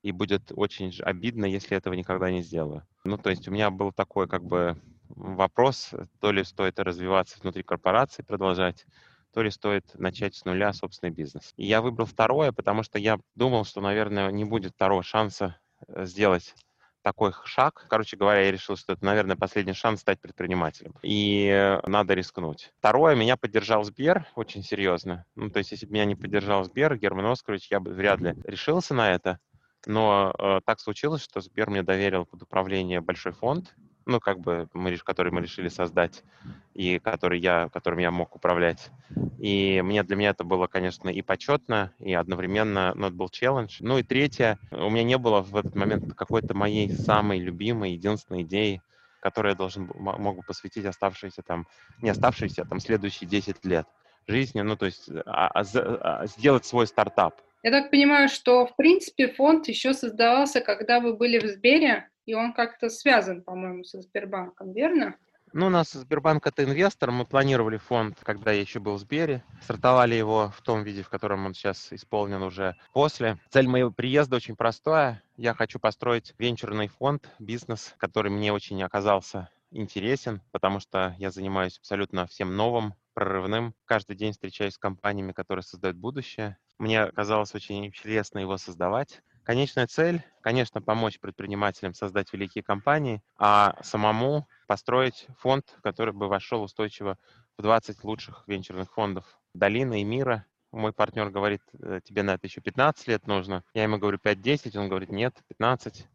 и будет очень обидно, если этого никогда не сделаю. Ну, то есть у меня был такой как бы вопрос, то ли стоит развиваться внутри корпорации, продолжать, то ли стоит начать с нуля собственный бизнес. И я выбрал второе, потому что я думал, что, наверное, не будет второго шанса э, сделать такой шаг. Короче говоря, я решил, что это, наверное, последний шанс стать предпринимателем. И э, надо рискнуть. Второе, меня поддержал Сбер очень серьезно. Ну, то есть, если бы меня не поддержал Сбер, Герман Оскарович, я бы вряд ли решился на это. Но э, так случилось, что Сбер мне доверил под управление большой фонд, ну, как бы, мы, который мы решили создать, и который я, которым я мог управлять. И мне, для меня это было, конечно, и почетно, и одновременно, ну, это был челлендж. Ну, и третье, у меня не было в этот момент какой-то моей самой любимой, единственной идеи, которой я должен мог бы посвятить оставшиеся там, не оставшиеся, а там, следующие 10 лет жизни, ну, то есть а, а, а, сделать свой стартап. Я так понимаю, что, в принципе, фонд еще создавался, когда вы были в Сбере, и он как-то связан, по-моему, со Сбербанком, верно? Ну, у нас Сбербанк это инвестор. Мы планировали фонд, когда я еще был в Сбере. Стартовали его в том виде, в котором он сейчас исполнен уже после. Цель моего приезда очень простая. Я хочу построить венчурный фонд, бизнес, который мне очень оказался интересен, потому что я занимаюсь абсолютно всем новым, прорывным. Каждый день встречаюсь с компаниями, которые создают будущее. Мне казалось очень интересно его создавать. Конечная цель, конечно, помочь предпринимателям создать великие компании, а самому построить фонд, который бы вошел устойчиво в 20 лучших венчурных фондов долины и мира. Мой партнер говорит, «Э, тебе на это еще 15 лет нужно. Я ему говорю 5-10, он говорит, нет, 15.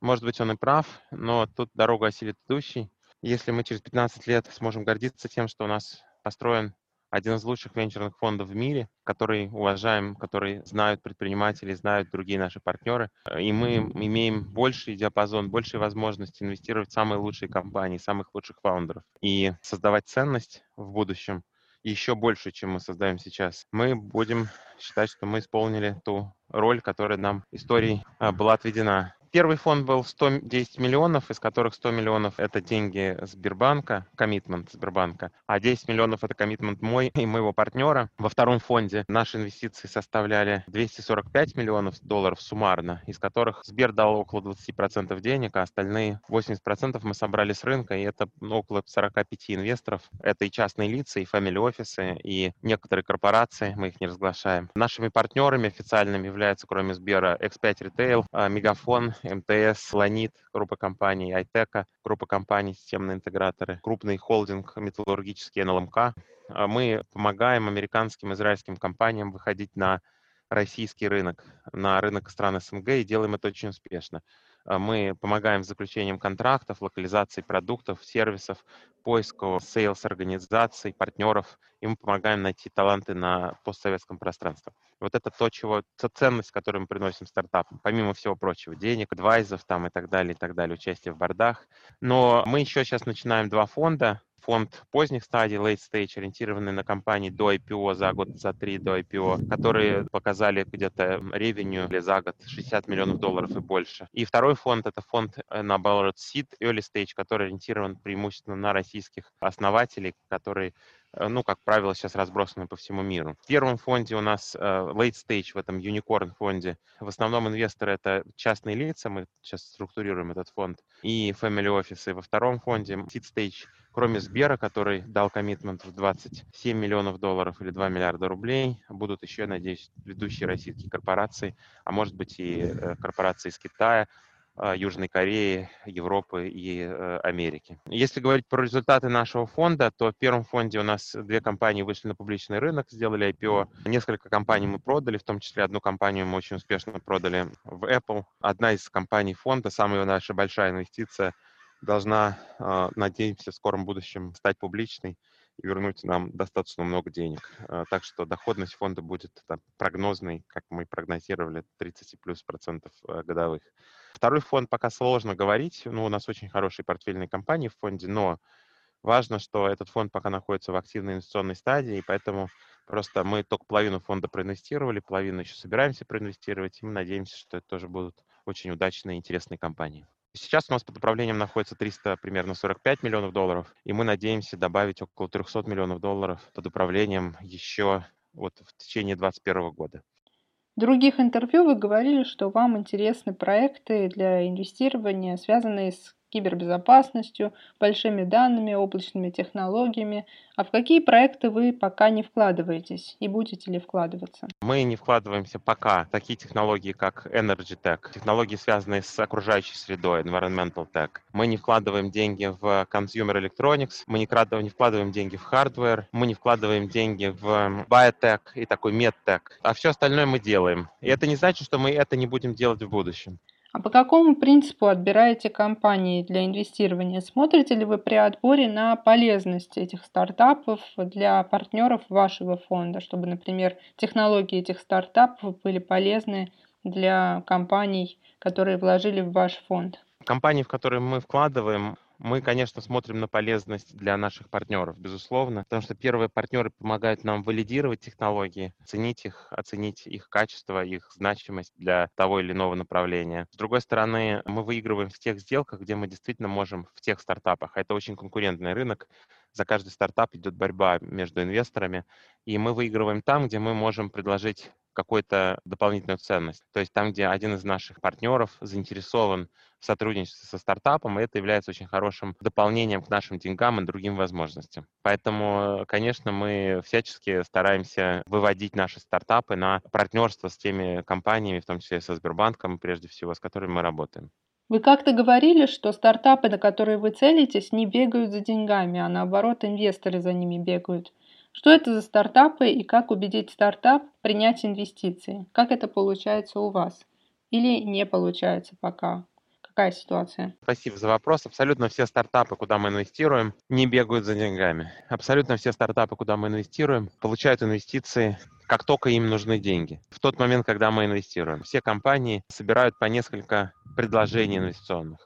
Может быть, он и прав, но тут дорогу осилит идущий. Если мы через 15 лет сможем гордиться тем, что у нас построен один из лучших венчурных фондов в мире, который уважаем, который знают предприниматели, знают другие наши партнеры. И мы имеем больший диапазон, большие возможности инвестировать в самые лучшие компании, самых лучших фаундеров и создавать ценность в будущем еще больше, чем мы создаем сейчас. Мы будем считать, что мы исполнили ту роль, которая нам историей а, была отведена. Первый фонд был 110 миллионов, из которых 100 миллионов – это деньги Сбербанка, коммитмент Сбербанка, а 10 миллионов – это коммитмент мой и моего партнера. Во втором фонде наши инвестиции составляли 245 миллионов долларов суммарно, из которых Сбер дал около 20% денег, а остальные 80% мы собрали с рынка, и это около 45 инвесторов. Это и частные лица, и фамилии-офисы, и некоторые корпорации, мы их не разглашаем. Нашими партнерами официальными являются, кроме Сбера, X5 Retail, а, Мегафон, МТС, Ланит, группа компаний, Айтека, группа компаний, системные интеграторы, крупный холдинг металлургический НЛМК. А мы помогаем американским, израильским компаниям выходить на российский рынок, на рынок стран СНГ и делаем это очень успешно. А мы помогаем с заключением контрактов, локализацией продуктов, сервисов, поиску сейлс-организаций, партнеров, и мы помогаем найти таланты на постсоветском пространстве. Вот это то, чего, та ценность, которую мы приносим стартапам, помимо всего прочего, денег, адвайзов там и так далее, и так далее, участие в бордах. Но мы еще сейчас начинаем два фонда, фонд поздних стадий, late stage, ориентированный на компании до IPO, за год, за три до IPO, которые показали где-то ревеню или за год 60 миллионов долларов и больше. И второй фонд — это фонд, э, наоборот, seed, early stage, который ориентирован преимущественно на российских основателей, которые Э, ну, как правило, сейчас разбросаны по всему миру. В первом фонде у нас э, late stage, в этом unicorn фонде. В основном инвесторы это частные лица, мы сейчас структурируем этот фонд, и family офисы. Во втором фонде seed stage, кроме Сбера, который дал коммитмент в 27 миллионов долларов или 2 миллиарда рублей, будут еще, надеюсь, ведущие российские корпорации, а может быть и э, корпорации из Китая, а, Южной Кореи, Европы и э, Америки. Если говорить про результаты нашего фонда, то в первом фонде у нас две компании вышли на публичный рынок, сделали IPO. Несколько компаний мы продали, в том числе одну компанию мы очень успешно продали в Apple. Одна из компаний фонда, самая наша большая инвестиция, должна, а, надеемся, в скором будущем стать публичной и вернуть нам достаточно много денег. А, так что доходность фонда будет там, прогнозной, как мы прогнозировали, 30 плюс процентов годовых. Второй фонд пока сложно говорить. Ну, у нас очень хорошие портфельные компании в фонде, но важно, что этот фонд пока находится в активной инвестиционной стадии, и поэтому просто мы только половину фонда проинвестировали, половину еще собираемся проинвестировать, и мы надеемся, что это тоже будут очень удачные и интересные компании. Сейчас у нас под управлением находится 300, примерно 45 миллионов долларов, и мы надеемся добавить около 300 миллионов долларов под управлением еще вот в течение 2021 года. В других интервью вы говорили, что вам интересны проекты для инвестирования, связанные с кибербезопасностью, большими данными, облачными технологиями. А в какие проекты вы пока не вкладываетесь и будете ли вкладываться? Мы не вкладываемся пока в такие технологии, как Energy Tech, технологии, связанные с окружающей средой, Environmental Tech. Мы не вкладываем деньги в Consumer Electronics, мы не вкладываем, не вкладываем деньги в hardware, мы не вкладываем деньги в Biotech и такой MedTech. А все остальное мы делаем. И это не значит, что мы это не будем делать в будущем. А по какому принципу отбираете компании для инвестирования? Смотрите ли вы при отборе на полезность этих стартапов для партнеров вашего фонда, чтобы, например, технологии этих стартапов были полезны для компаний, которые вложили в ваш фонд? Компании, в которые мы вкладываем, мы, конечно, смотрим на полезность для наших партнеров, безусловно, потому что первые партнеры помогают нам валидировать технологии, оценить их, оценить их качество, их значимость для того или иного направления. С другой стороны, мы выигрываем в тех сделках, где мы действительно можем в тех стартапах. Это очень конкурентный рынок. За каждый стартап идет борьба между инвесторами, и мы выигрываем там, где мы можем предложить какую-то дополнительную ценность. То есть там, где один из наших партнеров заинтересован в сотрудничестве со стартапом, это является очень хорошим дополнением к нашим деньгам и другим возможностям. Поэтому, конечно, мы всячески стараемся выводить наши стартапы на партнерство с теми компаниями, в том числе со Сбербанком, прежде всего, с которыми мы работаем. Вы как-то говорили, что стартапы, на которые вы целитесь, не бегают за деньгами, а наоборот инвесторы за ними бегают. Что это за стартапы и как убедить стартап принять инвестиции? Как это получается у вас? Или не получается пока? Какая ситуация? Спасибо за вопрос. Абсолютно все стартапы, куда мы инвестируем, не бегают за деньгами. Абсолютно все стартапы, куда мы инвестируем, получают инвестиции как только им нужны деньги. В тот момент, когда мы инвестируем. Все компании собирают по несколько предложений инвестиционных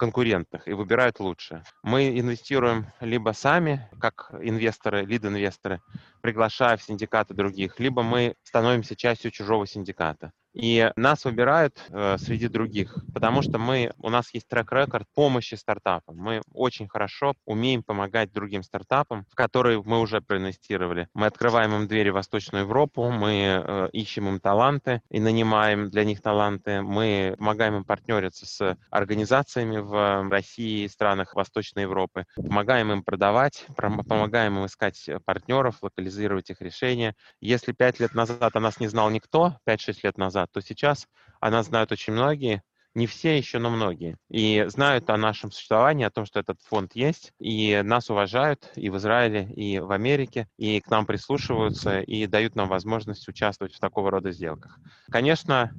конкурентных и выбирают лучшее. Мы инвестируем либо сами, как инвесторы, лид-инвесторы, приглашая в синдикаты других, либо мы становимся частью чужого синдиката. И нас выбирают э, среди других, потому что мы, у нас есть трек-рекорд помощи стартапам. Мы очень хорошо умеем помогать другим стартапам, в которые мы уже проинвестировали. Мы открываем им двери в Восточную Европу, мы э, ищем им таланты и нанимаем для них таланты. Мы помогаем им партнериться с организациями в России и странах Восточной Европы. Помогаем им продавать, помогаем им искать партнеров, локализировать их решения. Если пять лет назад о нас не знал никто, 5-6 лет назад, то сейчас о нас знают очень многие, не все еще, но многие. И знают о нашем существовании, о том, что этот фонд есть, и нас уважают и в Израиле, и в Америке, и к нам прислушиваются, и дают нам возможность участвовать в такого рода сделках. Конечно,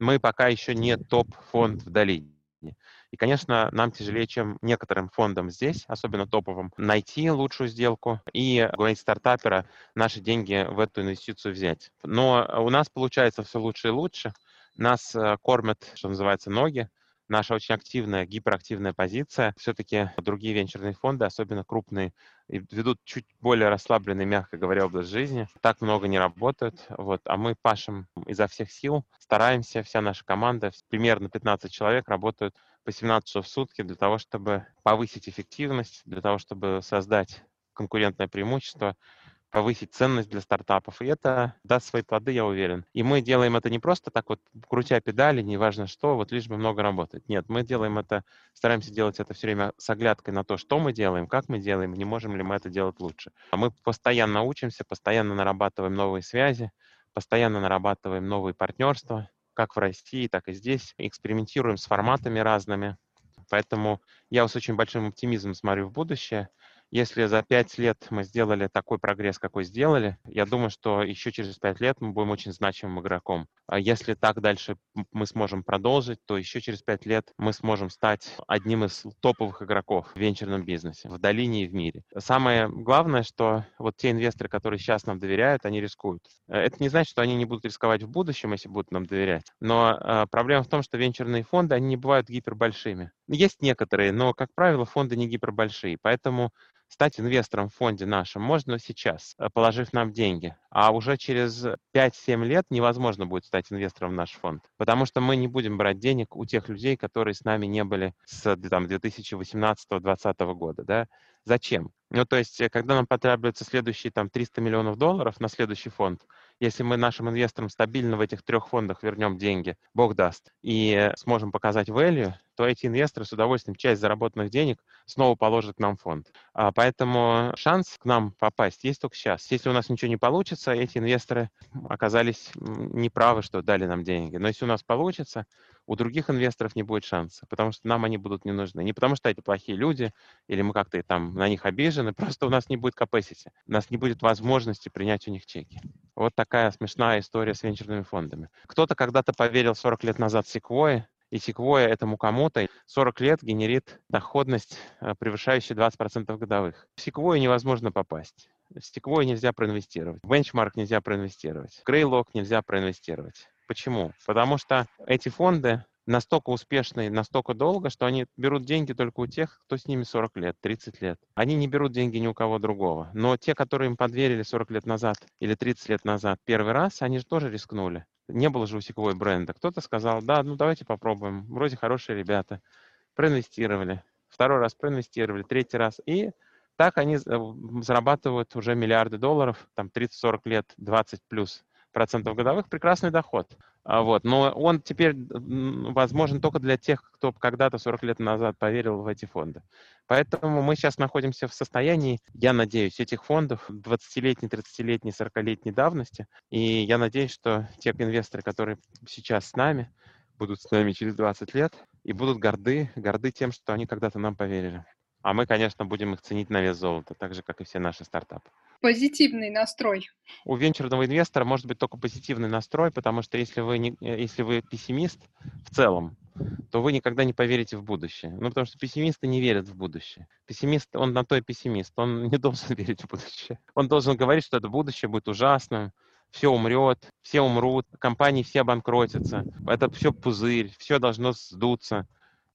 мы пока еще не топ-фонд в долине. И, конечно, нам тяжелее, чем некоторым фондам здесь, особенно топовым, найти лучшую сделку и говорить стартапера наши деньги в эту инвестицию взять. Но у нас получается все лучше и лучше. Нас э, кормят, что называется, ноги, наша очень активная, гиперактивная позиция. Все-таки другие венчурные фонды, особенно крупные, ведут чуть более расслабленный, мягко говоря, образ жизни. Так много не работают. Вот. А мы пашем изо всех сил, стараемся, вся наша команда, примерно 15 человек работают по 17 часов в сутки для того, чтобы повысить эффективность, для того, чтобы создать конкурентное преимущество, повысить ценность для стартапов. И это даст свои плоды, я уверен. И мы делаем это не просто так вот, крутя педали, неважно что, вот лишь бы много работать. Нет, мы делаем это, стараемся делать это все время с оглядкой на то, что мы делаем, как мы делаем, не можем ли мы это делать лучше. А мы постоянно учимся, постоянно нарабатываем новые связи, постоянно нарабатываем новые партнерства, как в России, так и здесь. Экспериментируем с форматами разными. Поэтому я с очень большим оптимизмом смотрю в будущее. Если за пять лет мы сделали такой прогресс, какой сделали, я думаю, что еще через пять лет мы будем очень значимым игроком. А если так дальше мы сможем продолжить, то еще через пять лет мы сможем стать одним из топовых игроков в венчурном бизнесе, в долине и в мире. Самое главное, что вот те инвесторы, которые сейчас нам доверяют, они рискуют. Э, это не значит, что они не будут рисковать в будущем, если будут нам доверять. Но э, проблема в том, что венчурные фонды, они не бывают гипербольшими. Есть некоторые, но, как правило, фонды не гипербольшие. Поэтому Стать инвестором в фонде нашем можно сейчас, э, положив нам деньги, а уже через 5-7 лет невозможно будет стать инвестором в наш фонд, потому что мы не будем брать денег у тех людей, которые с нами не были с 2018-2020 года. Да? Зачем? Ну, то есть, э, когда нам потребуется следующие там 300 миллионов долларов на следующий фонд, Если мы нашим инвесторам стабильно в этих трех фондах вернем деньги, Бог даст, и сможем показать value, то эти инвесторы с удовольствием часть заработанных денег снова положат нам в фонд. А поэтому шанс к нам попасть есть только сейчас. Если у нас ничего не получится, эти инвесторы оказались неправы, что дали нам деньги. Но если у нас получится, у других инвесторов не будет шанса, потому что нам они будут не нужны. Не потому что эти плохие люди, или мы как-то там на них обижены, просто у нас не будет capacity, у нас не будет возможности принять у них чеки. Вот такая смешная история с венчурными фондами. Кто-то когда-то поверил 40 лет назад Sequoia, и Sequoia этому кому-то 40 лет генерит доходность, э, превышающую 20% годовых. В Sequoia невозможно попасть. В Sequoia нельзя проинвестировать. В Benchmark нельзя проинвестировать. В Greylock нельзя проинвестировать. Почему? Потому что эти фонды настолько успешные, настолько долго, что они берут деньги только у тех, кто с ними 40 лет, 30 лет. Они не берут деньги ни у кого другого. Но те, которые им подверили 40 лет назад или 30 лет назад первый раз, они же тоже рискнули. Не было же у Сиковой бренда. Кто-то сказал, да, ну давайте попробуем. Вроде хорошие ребята. Проинвестировали. Второй раз проинвестировали, третий раз. И так они зарабатывают уже миллиарды долларов, там 30-40 лет, 20 плюс процентов годовых, прекрасный доход. А вот. Но он теперь возможен только для тех, кто когда-то 40 лет назад поверил в эти фонды. Поэтому мы сейчас находимся в состоянии, я надеюсь, этих фондов 20-летней, 30-летней, 40-летней давности. И я надеюсь, что те инвесторы, которые сейчас с нами, будут с нами через 20 лет и будут горды, горды тем, что они когда-то нам поверили. А мы, конечно, будем их ценить на вес золота, так же, как и все наши стартапы позитивный настрой? У венчурного инвестора может быть только позитивный настрой, потому что если вы, не, э, если вы пессимист в целом, то вы никогда не поверите в будущее. Ну, потому что пессимисты не верят в будущее. Пессимист, он на то и пессимист, он не должен верить в будущее. Он должен говорить, что это будущее будет ужасным, все умрет, все умрут, компании все обанкротятся, это все пузырь, все должно сдуться.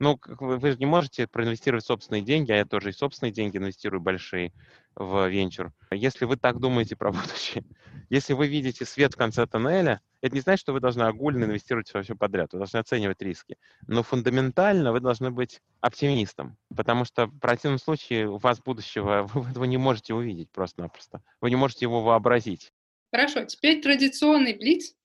Ну, вы, же не можете проинвестировать собственные деньги, а я тоже и собственные деньги инвестирую большие в венчур. Если вы так думаете про будущее, если вы видите свет в конце тоннеля, это не значит, что вы должны огульно инвестировать во все подряд, вы должны оценивать риски. Но фундаментально вы должны быть оптимистом, потому что в противном случае у вас будущего, вы этого не можете увидеть просто-напросто. Вы не можете его вообразить. Хорошо, теперь традиционный блиц.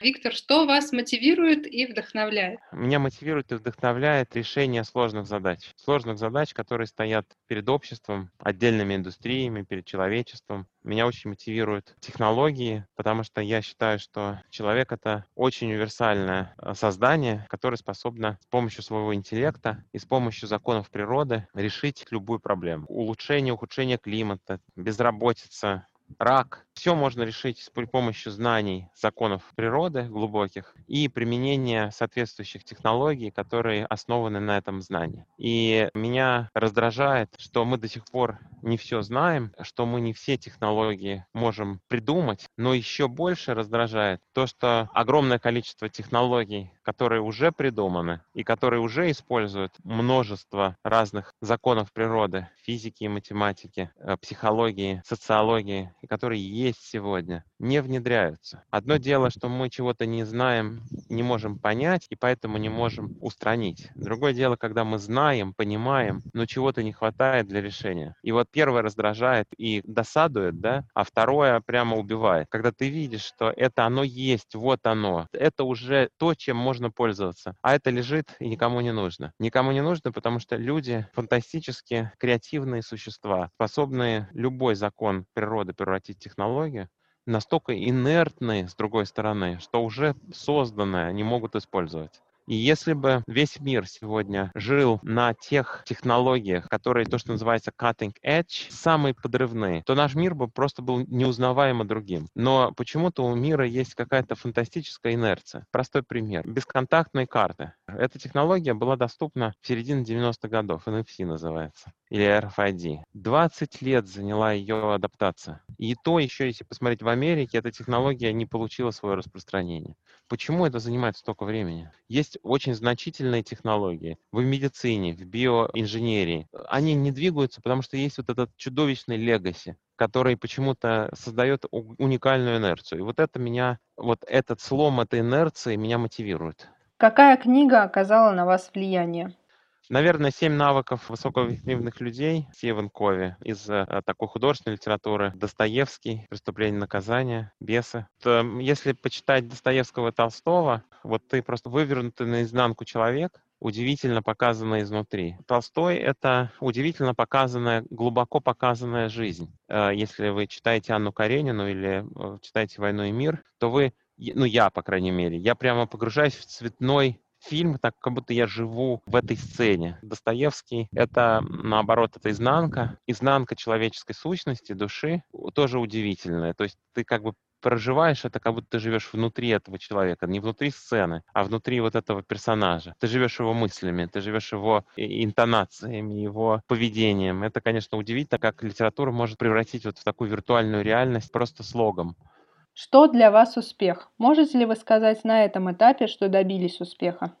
Виктор, что вас мотивирует и вдохновляет? Меня мотивирует и вдохновляет решение сложных задач. Сложных задач, которые стоят перед обществом, отдельными индустриями, перед человечеством. Меня очень мотивируют технологии, потому что я считаю, что человек — это очень универсальное э, создание, которое способно с помощью своего интеллекта и с помощью законов природы решить любую проблему. Улучшение, ухудшение климата, безработица, рак. Все можно решить при помощи знаний законов природы глубоких и применения соответствующих технологий, которые основаны на этом знании. И меня раздражает, что мы до сих пор не все знаем, что мы не все технологии можем придумать, но еще больше раздражает то, что огромное количество технологий, которые уже придуманы и которые уже используют множество разных законов природы, физики и математики, э, психологии, социологии, которые есть сегодня, не внедряются. Одно дело, что мы чего-то не знаем, не можем понять, и поэтому не можем устранить. Другое дело, когда мы знаем, понимаем, но чего-то не хватает для решения. И вот первое раздражает и досадует, да, а второе прямо убивает. Когда ты видишь, что это оно есть, вот оно, это уже то, чем можно пользоваться, а это лежит и никому не нужно. Никому не нужно, потому что люди фантастически креативные существа, способные любой закон природы превратить в технологию, настолько инертные, с другой стороны, что уже созданное они могут использовать. И если бы весь мир сегодня жил на тех технологиях, которые то, что называется cutting edge, самые подрывные, то наш мир бы просто был неузнаваемо другим. Но почему-то у мира есть какая-то фантастическая инерция. Простой пример. Бесконтактные карты. Эта технология была доступна в середине 90-х годов, NFC называется или RFID. 20 лет заняла ее адаптация. И то еще, если посмотреть в Америке, эта технология не получила свое распространение. Почему это занимает столько времени? Есть очень значительные технологии в медицине, в биоинженерии. Они не двигаются, потому что есть вот этот чудовищный легаси, который почему-то создает уникальную инерцию. И вот это меня, вот этот слом этой инерции меня мотивирует. Какая книга оказала на вас влияние? Наверное, семь навыков высокоэффективных людей Стивен Кови из э, такой художественной литературы. Достоевский, «Преступление и наказание», «Бесы». То, если почитать Достоевского и Толстого, вот ты просто вывернутый наизнанку человек, удивительно показанная изнутри. Толстой — это удивительно показанная, глубоко показанная жизнь. Э, если вы читаете Анну Каренину или э, читаете «Войну и мир», то вы, ну я, по крайней мере, я прямо погружаюсь в цветной фильм, так как будто я живу в этой сцене. Достоевский — это, наоборот, это изнанка, изнанка человеческой сущности, души, тоже удивительная. То есть ты как бы проживаешь это, как будто ты живешь внутри этого человека, не внутри сцены, а внутри вот этого персонажа. Ты живешь его мыслями, ты живешь его интонациями, его поведением. Это, конечно, удивительно, как литература может превратить вот в такую виртуальную реальность просто слогом. Что для вас успех? Можете ли вы сказать на этом этапе, что добились успеха?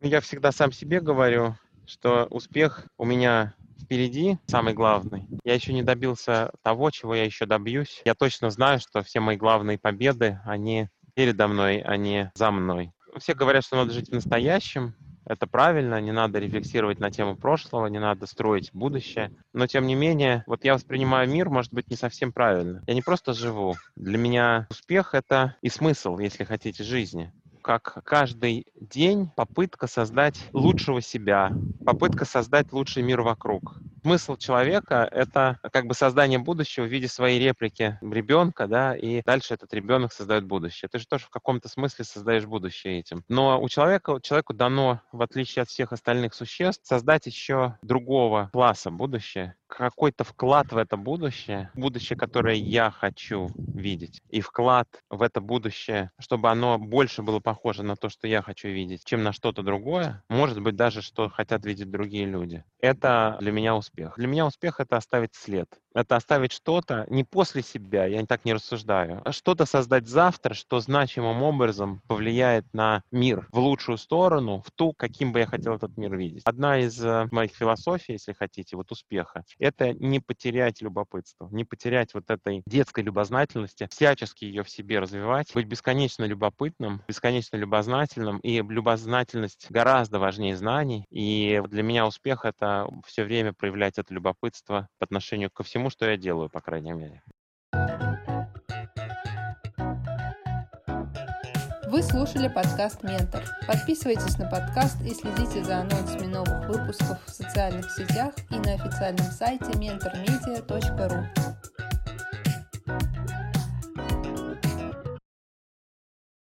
Я всегда сам себе говорю, что успех у меня впереди, самый главный. Я еще не добился того, чего я еще добьюсь. Я точно знаю, что все мои главные победы, они передо мной, а не за мной. Все говорят, что надо жить в настоящем, это правильно, не надо рефлексировать на тему прошлого, не надо строить будущее. Но тем не менее, вот я воспринимаю мир, может быть, не совсем правильно. Я не просто живу. Для меня успех — это и смысл, если хотите, жизни как каждый день попытка создать лучшего себя, попытка создать лучший мир вокруг. Смысл человека — это как бы создание будущего в виде своей реплики ребенка, да, и дальше этот ребенок создает будущее. Ты же тоже в каком-то смысле создаешь будущее этим. Но у человека, человеку дано, в отличие от всех остальных существ, создать еще другого класса будущее, какой-то вклад в это будущее, будущее, которое я хочу видеть, и вклад в это будущее, чтобы оно больше было похоже на то, что я хочу видеть, чем на что-то другое, может быть, даже что хотят видеть другие люди. Это для меня успех. Для меня успех — это оставить след это оставить что-то не после себя, я так не рассуждаю, а что-то создать завтра, что значимым образом повлияет на мир в лучшую сторону, в ту, каким бы я хотел этот мир видеть. Одна из э, моих философий, если хотите, вот успеха, это не потерять любопытство, не потерять вот этой детской любознательности, всячески ее в себе развивать, быть бесконечно любопытным, бесконечно любознательным, и любознательность гораздо важнее знаний, и для меня успех — это все время проявлять это любопытство по отношению ко всему, всему, что я делаю, по крайней мере. Вы слушали подкаст «Ментор». Подписывайтесь на подкаст и следите за анонсами новых выпусков в социальных сетях и на официальном сайте mentormedia.ru.